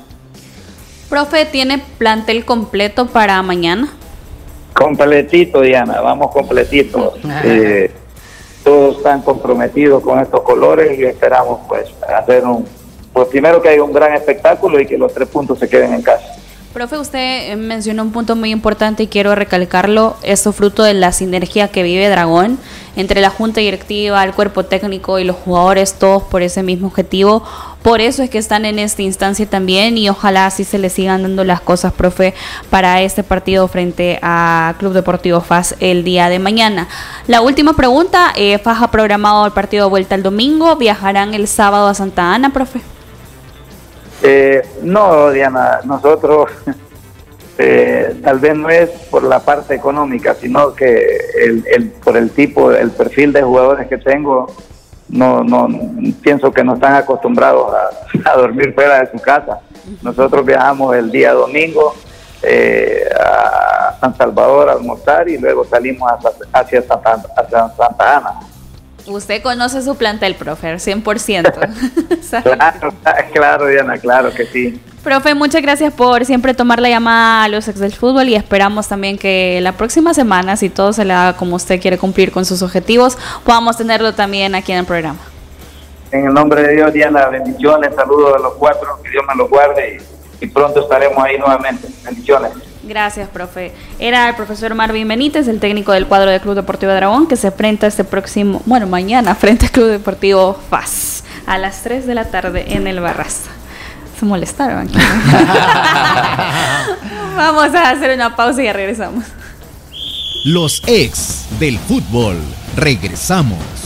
Profe, ¿tiene plantel completo para mañana? Completito, Diana, vamos completito. Eh, todos están comprometidos con estos colores y esperamos pues hacer un, pues primero que haya un gran espectáculo y que los tres puntos se queden en casa. Profe, usted eh, mencionó un punto muy importante y quiero recalcarlo, esto fruto de la sinergia que vive Dragón entre la junta directiva, el cuerpo técnico y los jugadores, todos por ese mismo objetivo. Por eso es que están en esta instancia también y ojalá así se les sigan dando las cosas, profe, para este partido frente a Club Deportivo FAS el día de mañana. La última pregunta, eh, FAS ha programado el partido de vuelta el domingo, viajarán el sábado a Santa Ana, profe. Eh, no, Diana, nosotros eh, tal vez no es por la parte económica, sino que el, por el tipo, el perfil de jugadores que tengo, no, no pienso que no están acostumbrados a, dormir fuera de su casa. Nosotros viajamos el día domingo eh, a San Salvador a almorzar y luego salimos hacia Santa Ana. Usted conoce su plantel, profe, 100%. claro, claro, Diana, claro que sí. Profe, muchas gracias por siempre tomar la llamada a los ex del fútbol y esperamos también que la próxima semana, si todo se le haga como usted quiere cumplir con sus objetivos, podamos tenerlo también aquí en el programa. En el nombre de Dios, Diana, bendiciones, saludos a los cuatro, que Dios me los guarde y pronto estaremos ahí nuevamente. Bendiciones. Gracias, profe. Era el profesor Marvin Benítez, el técnico del cuadro del Club Deportivo Dragón, que se enfrenta este próximo, bueno, mañana, frente al Club Deportivo FAS, a las 3 de la tarde en el Barraza. Se molestaron aquí. Vamos a hacer una pausa y ya regresamos. Los ex del fútbol. Regresamos.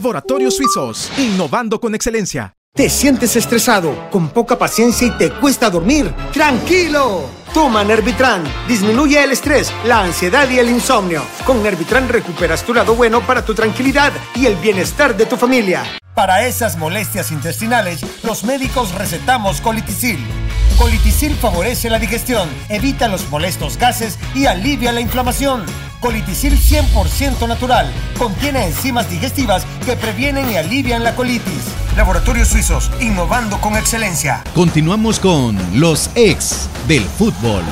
Laboratorios Suizos, innovando con excelencia. ¿Te sientes estresado, con poca paciencia y te cuesta dormir? ¡Tranquilo! Toma Nervitran. Disminuye el estrés, la ansiedad y el insomnio. Con Nervitran recuperas tu lado bueno para tu tranquilidad y el bienestar de tu familia. Para esas molestias intestinales, los médicos recetamos Colitisil. Colitisil favorece la digestión, evita los molestos gases y alivia la inflamación. Colitisil 100% natural. Contiene enzimas digestivas que previenen y alivian la colitis. Laboratorios Suizos, innovando con excelencia. Continuamos con los ex del fútbol.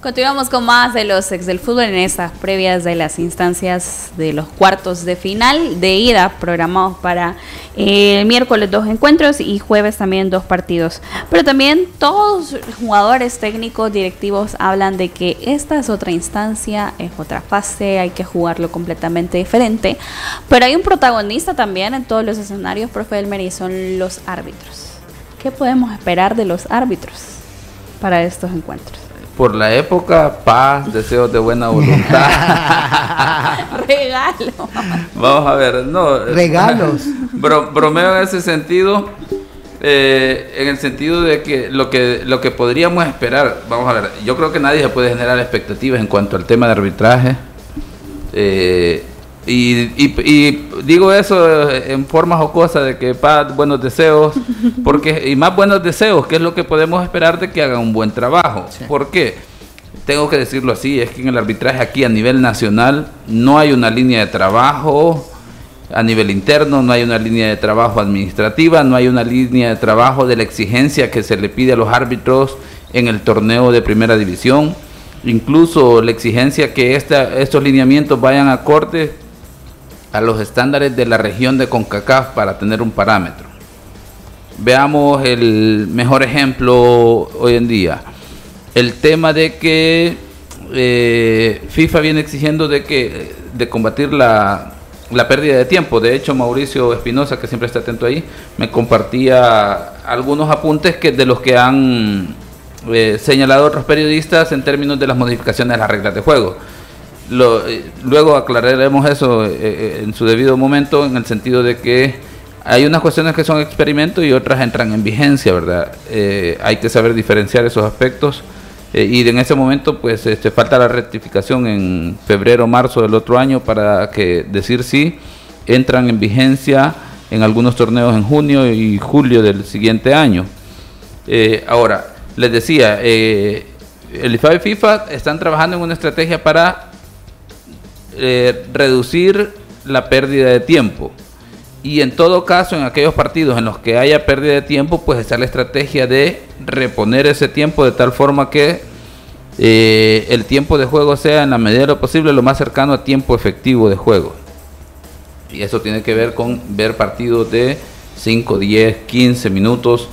Continuamos con más de los ex del fútbol en estas previas de las instancias de los cuartos de final de ida programados para el miércoles dos encuentros y jueves también dos partidos. Pero también todos los jugadores técnicos directivos hablan de que esta es otra instancia, es otra fase, hay que jugarlo completamente diferente. Pero hay un protagonista también en todos los escenarios, profe Elmer, y son los árbitros. ¿Qué podemos esperar de los árbitros para estos encuentros? Por la época, paz, deseos de buena voluntad. Regalo. Vamos a ver, no. Regalos. bromeo en ese sentido, eh, en el sentido de que lo que lo que podríamos esperar, vamos a ver, yo creo que nadie se puede generar expectativas en cuanto al tema de arbitraje. Eh, y, digo eso en forma jocosa de que paz, buenos deseos, porque y más buenos deseos, que es lo que podemos esperar de que hagan un buen trabajo. ¿Por qué? Tengo que decirlo así, es que en el arbitraje aquí a nivel nacional no hay una línea de trabajo a nivel interno, no hay una línea de trabajo administrativa, no hay una línea de trabajo de la exigencia que se le pide a los árbitros en el torneo de primera división, incluso la exigencia que esta, estos lineamientos vayan a corte a los estándares de la región de CONCACAF para tener un parámetro. Veamos el mejor ejemplo hoy en día. El tema de que eh, FIFA viene exigiendo de que de combatir la, pérdida de tiempo. De hecho, Mauricio Espinosa, que siempre está atento ahí, me compartía algunos apuntes que de los que han eh, señalado otros periodistas en términos de las modificaciones de las reglas de juego. Eh, luego aclararemos eso eh, eh, en su debido momento, en el sentido de que hay unas cuestiones que son experimentos y otras entran en vigencia, ¿verdad? hay que saber diferenciar esos aspectos. y en ese momento, pues, este, falta la rectificación en febrero, marzo del otro año para que decir si entran en vigencia en algunos torneos en junio y julio del siguiente año. ahora, les decía, el IFA y FIFA están trabajando en una estrategia para eh, reducir la pérdida de tiempo. Y en todo caso, en aquellos partidos en los que haya pérdida de tiempo, pues está la estrategia de reponer ese tiempo de tal forma que eh, el tiempo de juego sea en la medida de lo posible lo más cercano a tiempo efectivo de juego. Y eso tiene que ver con ver partidos de 5, 10, 15 minutos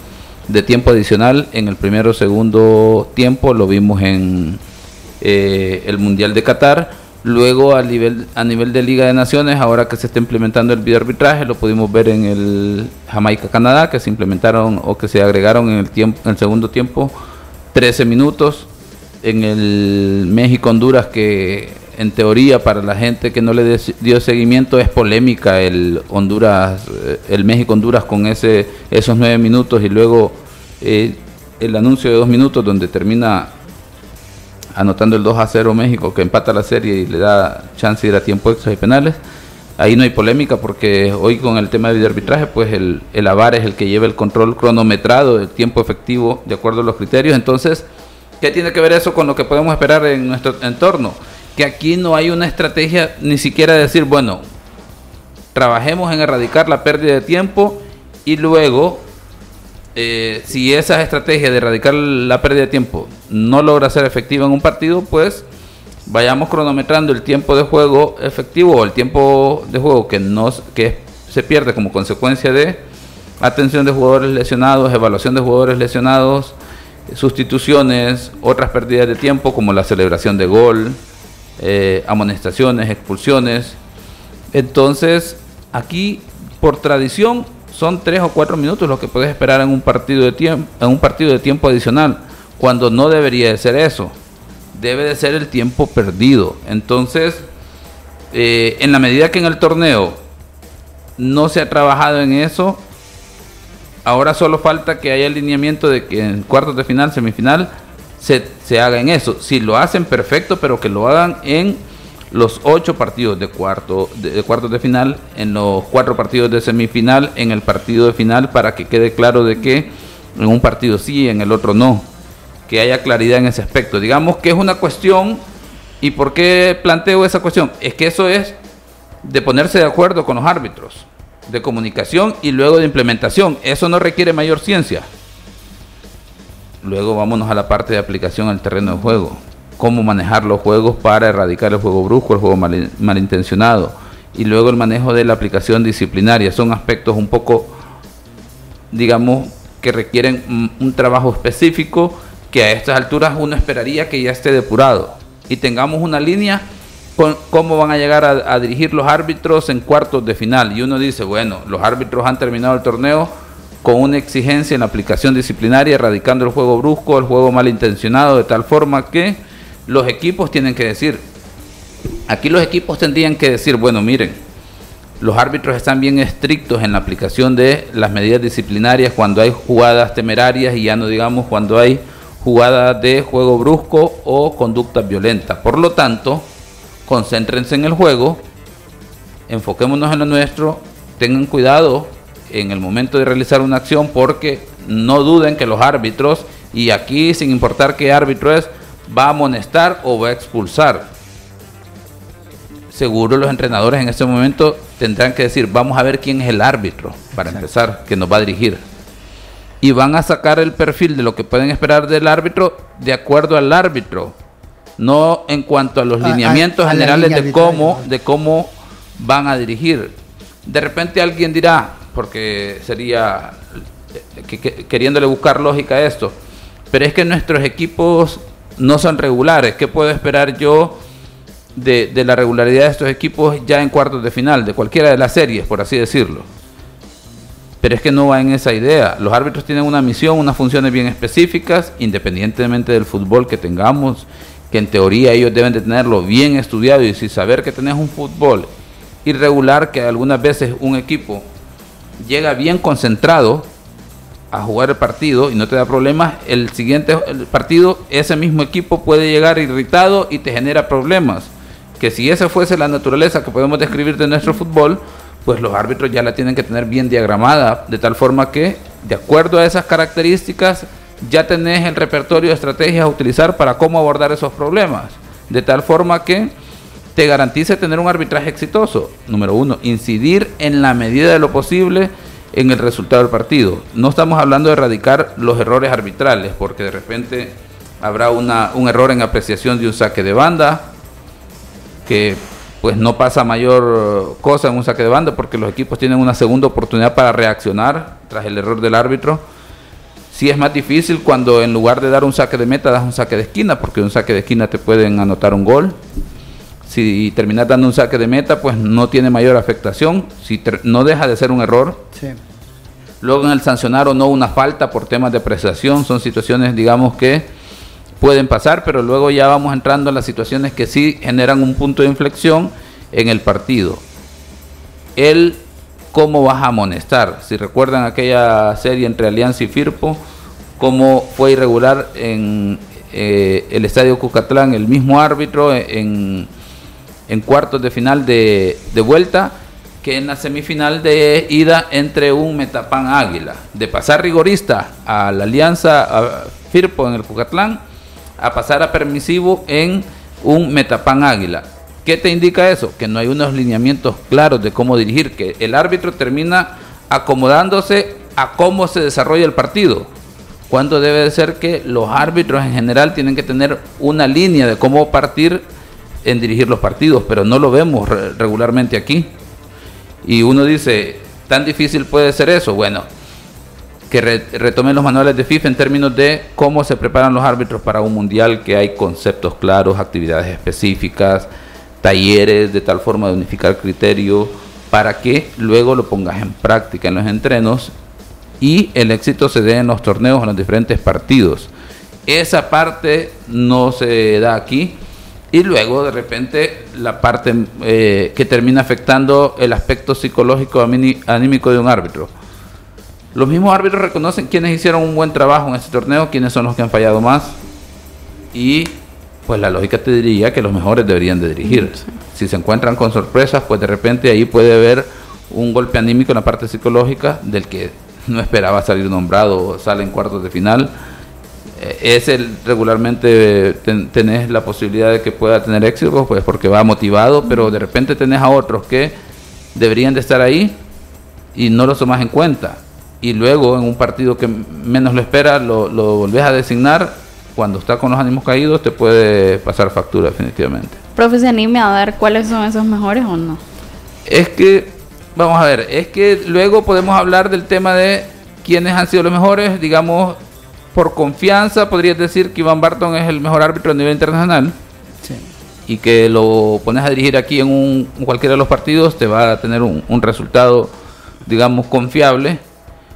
de tiempo adicional en el primero o segundo tiempo. Lo vimos en eh, el Mundial de Qatar Luego a nivel, a nivel de Liga de Naciones, ahora que se está implementando el videoarbitraje, lo pudimos ver en el Jamaica-Canadá, que se implementaron o que se agregaron en el, tiempo, en el segundo tiempo 13 minutos. En el México-Honduras, que en teoría para la gente que no le dio seguimiento es polémica el Honduras, eh, el México-Honduras con ese, esos 9 minutos y luego eh, el anuncio de 2 minutos donde termina anotando el 2 a 0 México, que empata la serie y le da chance de ir a tiempo extra y penales. Ahí no hay polémica porque hoy con el tema de arbitraje, pues el, el AVAR es el que lleva el control cronometrado del tiempo efectivo de acuerdo a los criterios. Entonces, ¿qué tiene que ver eso con lo que podemos esperar en nuestro entorno? Que aquí no hay una estrategia ni siquiera de decir, bueno, trabajemos en erradicar la pérdida de tiempo y luego eh, si esa estrategia de erradicar la pérdida de tiempo no logra ser efectiva en un partido, pues vayamos cronometrando el tiempo de juego efectivo o el tiempo de juego que, que se pierde como consecuencia de atención de jugadores lesionados, evaluación de jugadores lesionados, sustituciones, otras pérdidas de tiempo como la celebración de gol, eh, amonestaciones, expulsiones. Entonces, aquí por tradición son tres o cuatro minutos lo que puedes esperar en un partido de tiempo, en un partido de tiempo adicional, cuando no debería de ser eso. Debe de ser el tiempo perdido. Entonces, eh, en la medida que en el torneo no se ha trabajado en eso, ahora solo falta que haya alineamiento de que en cuartos de final, semifinal, se, se haga en eso. Si lo hacen perfecto, pero que lo hagan en los ocho partidos de, cuarto, de, cuartos de final, en los cuatro partidos de semifinal, en el partido de final, para que quede claro de que en un partido sí, en el otro no. Que haya claridad en ese aspecto. Digamos que es una cuestión, ¿y por qué planteo esa cuestión? Es que eso es de ponerse de acuerdo con los árbitros, de comunicación y luego de implementación. Eso no requiere mayor ciencia. Luego vámonos a la parte de aplicación al terreno de juego cómo manejar los juegos para erradicar el juego brusco, el juego malintencionado y luego el manejo de la aplicación disciplinaria. Son aspectos un poco, digamos, que requieren un trabajo específico que a estas alturas uno esperaría que ya esté depurado y tengamos una línea con cómo van a llegar a, a dirigir los árbitros en cuartos de final. Y uno dice, bueno, los árbitros han terminado el torneo con una exigencia en la aplicación disciplinaria, erradicando el juego brusco, el juego malintencionado, de tal forma que los equipos tienen que decir, aquí los equipos tendrían que decir, bueno, miren, los árbitros están bien estrictos en la aplicación de las medidas disciplinarias cuando hay jugadas temerarias y ya no digamos cuando hay jugadas de juego brusco o conducta violenta. Por lo tanto, concéntrense en el juego, enfoquémonos en lo nuestro, tengan cuidado en el momento de realizar una acción porque no duden que los árbitros, y aquí sin importar qué árbitro es, va a amonestar o va a expulsar. Seguro los entrenadores en este momento tendrán que decir, vamos a ver quién es el árbitro, para empezar, que nos va a dirigir. Y van a sacar el perfil de lo que pueden esperar del árbitro de acuerdo al árbitro, no en cuanto a los lineamientos generales de cómo, de cómo van a dirigir. De repente alguien dirá, porque sería eh, queriéndole buscar lógica a esto, pero es que nuestros equipos no son regulares. ¿Qué puedo esperar yo de, la regularidad de estos equipos ya en cuartos de final, de cualquiera de las series, por así decirlo? Pero es que no va en esa idea. Los árbitros tienen una misión, unas funciones bien específicas, independientemente del fútbol que tengamos, que en teoría ellos deben de tenerlo bien estudiado y si saber que tenés un fútbol irregular, que algunas veces un equipo llega bien concentrado, a jugar el partido y no te da problemas, el siguiente partido ese mismo equipo puede llegar irritado y te genera problemas. Que si esa fuese la naturaleza que podemos describir de nuestro fútbol, pues los árbitros ya la tienen que tener bien diagramada, de tal forma que, de acuerdo a esas características, ya tenés el repertorio de estrategias a utilizar para cómo abordar esos problemas. De tal forma que te garantice tener un arbitraje exitoso. Número uno, incidir en la medida de lo posible en el resultado del partido. No estamos hablando de erradicar los errores arbitrales, porque de repente habrá un error en apreciación de un saque de banda, que pues no pasa mayor cosa en un saque de banda, porque los equipos tienen una segunda oportunidad para reaccionar tras el error del árbitro. Sí es más difícil cuando en lugar de dar un saque de meta das un saque de esquina, porque un saque de esquina te pueden anotar un gol. Si terminas dando un saque de meta, pues no tiene mayor afectación, si no deja de ser un error. Luego en el sancionar o no una falta por temas de apreciación, son situaciones, digamos, que pueden pasar, pero luego ya vamos entrando en las situaciones que sí generan un punto de inflexión en el partido. El cómo vas a amonestar. Si recuerdan aquella serie entre Alianza y Firpo, cómo fue irregular en eh, el Estadio Cucatlán, el mismo árbitro en, cuartos de final de, vuelta que en la semifinal de ida entre un Metapan Águila. De pasar rigorista a la Alianza Firpo en el Cucatlán a pasar a permisivo en un Metapan Águila. ¿Qué te indica eso? Que no hay unos lineamientos claros de cómo dirigir, que el árbitro termina acomodándose a cómo se desarrolla el partido cuando debe de ser que los árbitros en general tienen que tener una línea de cómo partir en dirigir los partidos, pero no lo vemos regularmente aquí. Y uno dice, ¿tan difícil puede ser eso? Bueno, que retomen los manuales de FIFA en términos de cómo se preparan los árbitros para un mundial, que hay conceptos claros, actividades específicas, talleres de tal forma de unificar criterios, para que luego lo pongas en práctica en los entrenos y el éxito se dé en los torneos, en los diferentes partidos. Esa parte no se da aquí y luego de repente la parte eh, que termina afectando el aspecto psicológico anímico de un árbitro. Los mismos árbitros reconocen quienes hicieron un buen trabajo en este torneo, quiénes son los que han fallado más y pues la lógica te diría que los mejores deberían de dirigir. Si se encuentran con sorpresas, pues de repente ahí puede haber un golpe anímico en la parte psicológica del que no esperaba salir nombrado, sale en cuartos de final. Eh, es el regularmente tenés la posibilidad de que pueda tener éxito, pues porque va motivado, pero de repente tenés a otros que deberían de estar ahí y no los tomas en cuenta. Y luego en un partido que menos lo espera, lo, lo volvés a designar, cuando está con los ánimos caídos, te puede pasar factura definitivamente. Profe, se anime a ver cuáles son esos mejores o no. Es que Vamos a ver, es que luego podemos hablar del tema de quiénes han sido los mejores, digamos, por confianza podrías decir que Iván Barton es el mejor árbitro a nivel internacional. Y que lo pones a dirigir aquí en, un, cualquiera de los partidos, te va a tener un, resultado, digamos, confiable.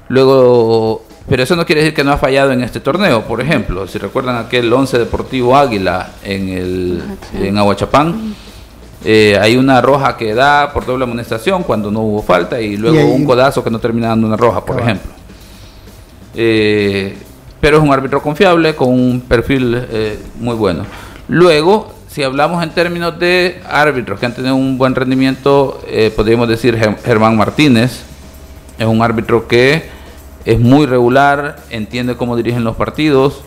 Luego, pero eso no quiere decir que no ha fallado en este torneo. Por ejemplo, si recuerdan aquel 11 Deportivo Águila en, el, en Aguachapán eh, hay una roja que da por doble amonestación cuando no hubo falta y luego un codazo que no termina dando una roja, por ejemplo. Eh, pero es un árbitro confiable con un perfil eh, muy bueno. Luego, si hablamos en términos de árbitros que han tenido un buen rendimiento, podríamos decir Germán Martínez. Es un árbitro que es muy regular, entiende cómo dirigen los partidos.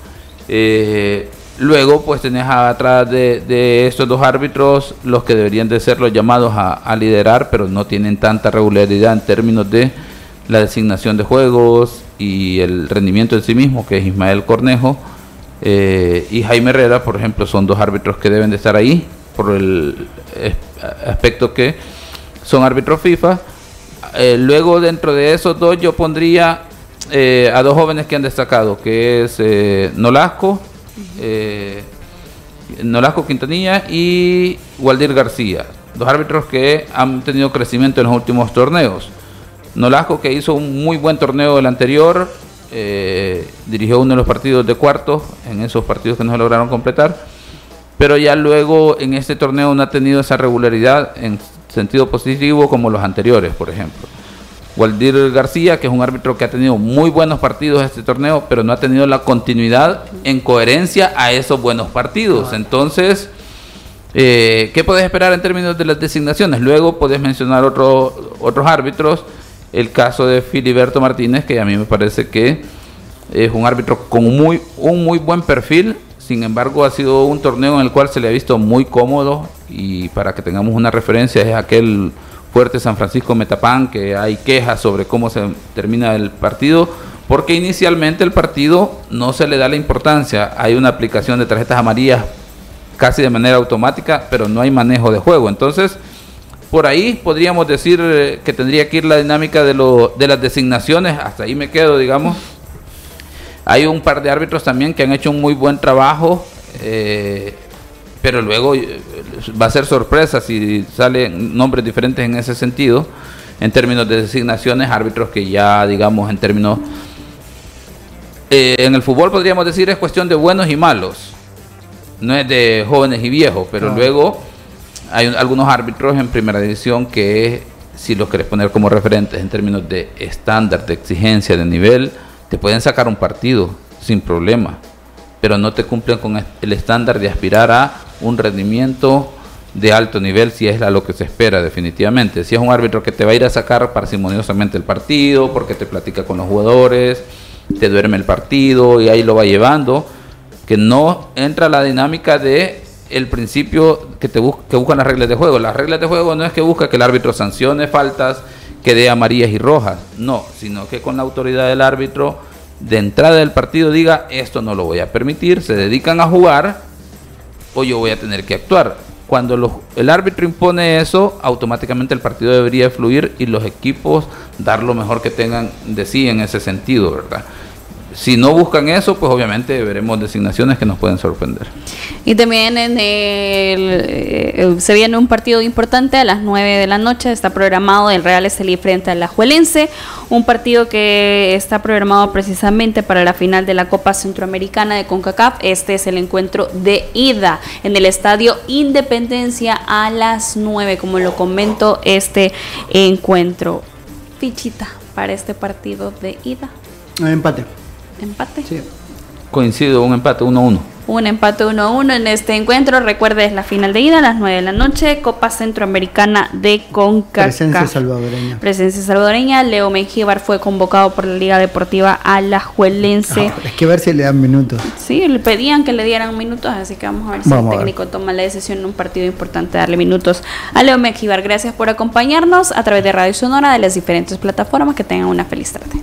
Luego, pues tenés atrás de, estos dos árbitros los que deberían de ser los llamados a, liderar, pero no tienen tanta regularidad en términos de la designación de juegos y el rendimiento en sí mismo, que es Ismael Cornejo eh, y Jaime Herrera, por ejemplo, son dos árbitros que deben de estar ahí por el aspecto que son árbitros FIFA. Eh, luego, dentro de esos dos, yo pondría eh, a dos jóvenes que han destacado, que es Nolasco eh, Nolasco Quintanilla y Waldir García, dos árbitros que han tenido crecimiento en los últimos torneos. Nolasco que hizo un muy buen torneo el anterior, eh, dirigió uno de los partidos de cuartos, en esos partidos que no se lograron completar, pero ya luego en este torneo no ha tenido esa regularidad en sentido positivo como los anteriores, por ejemplo. Waldir García, que es un árbitro que ha tenido muy buenos partidos este torneo, pero no ha tenido la continuidad en coherencia a esos buenos partidos. Entonces, eh, ¿qué puedes esperar en términos de las designaciones? Luego puedes mencionar otro, otros árbitros, el caso de Filiberto Martínez, que a mí me parece que es un árbitro con muy, un muy buen perfil, sin embargo ha sido un torneo en el cual se le ha visto muy cómodo y para que tengamos una referencia es aquel fuerte San Francisco Metapán, que hay quejas sobre cómo se termina el partido, porque inicialmente el partido no se le da la importancia, hay una aplicación de tarjetas amarillas casi de manera automática, pero no hay manejo de juego. Entonces, por ahí podríamos decir eh, que tendría que ir la dinámica de, lo, de las designaciones, hasta ahí me quedo, digamos. Hay un par de árbitros también que han hecho un muy buen trabajo. Eh, pero luego eh, va a ser sorpresa si salen nombres diferentes en ese sentido, en términos de designaciones, árbitros que ya, digamos, en términos... Eh, en el fútbol podríamos decir es cuestión de buenos y malos, no es de jóvenes y viejos, pero luego hay algunos árbitros en primera división que si los querés poner como referentes en términos de estándar, de exigencia, de nivel, te pueden sacar un partido sin problema, pero no te cumplen con el estándar de aspirar a un rendimiento de alto nivel si es lo que se espera definitivamente. Si es un árbitro que te va a ir a sacar parsimoniosamente el partido, porque te platica con los jugadores, te duerme el partido y ahí lo va llevando, que no entra la dinámica de el principio que te que buscan las reglas de juego. Las reglas de juego no es que busca que el árbitro sancione faltas, que dé amarillas y rojas, no, sino que con la autoridad del árbitro de entrada del partido diga esto no lo voy a permitir, se dedican a jugar o yo voy a tener que actuar. Cuando el árbitro impone eso, automáticamente el partido debería fluir y los equipos dar lo mejor que tengan de sí en ese sentido, ¿verdad? Si no buscan eso, pues obviamente veremos designaciones que nos pueden sorprender. Y también en el, eh, se viene un partido importante a las 9 de la noche, está programado el Real Estelí frente a la Juelense, un partido que está programado precisamente para la final de la Copa Centroamericana de CONCACAF. Este es el encuentro de ida en el Estadio Independencia a las 9, como lo comento este encuentro. Fichita para este partido de ida. Empate empate. Sí. Coincido, un empate 1-1 un empate 1-1 en este encuentro. Recuerde, es la final de ida a las 9 de la noche, Copa Centroamericana de CONCACAF. Presencia salvadoreña. Presencia salvadoreña. Leo Mengíbar fue convocado por la Liga Deportiva Alajuelense. Ah, es que ver si le dan minutos. Sí, le pedían que le dieran minutos, así que vamos a ver si el técnico toma la decisión en un partido importante darle minutos a Leo Mengíbar. Gracias por acompañarnos a través de Radio Sonora de las diferentes plataformas. Que tengan una feliz tarde.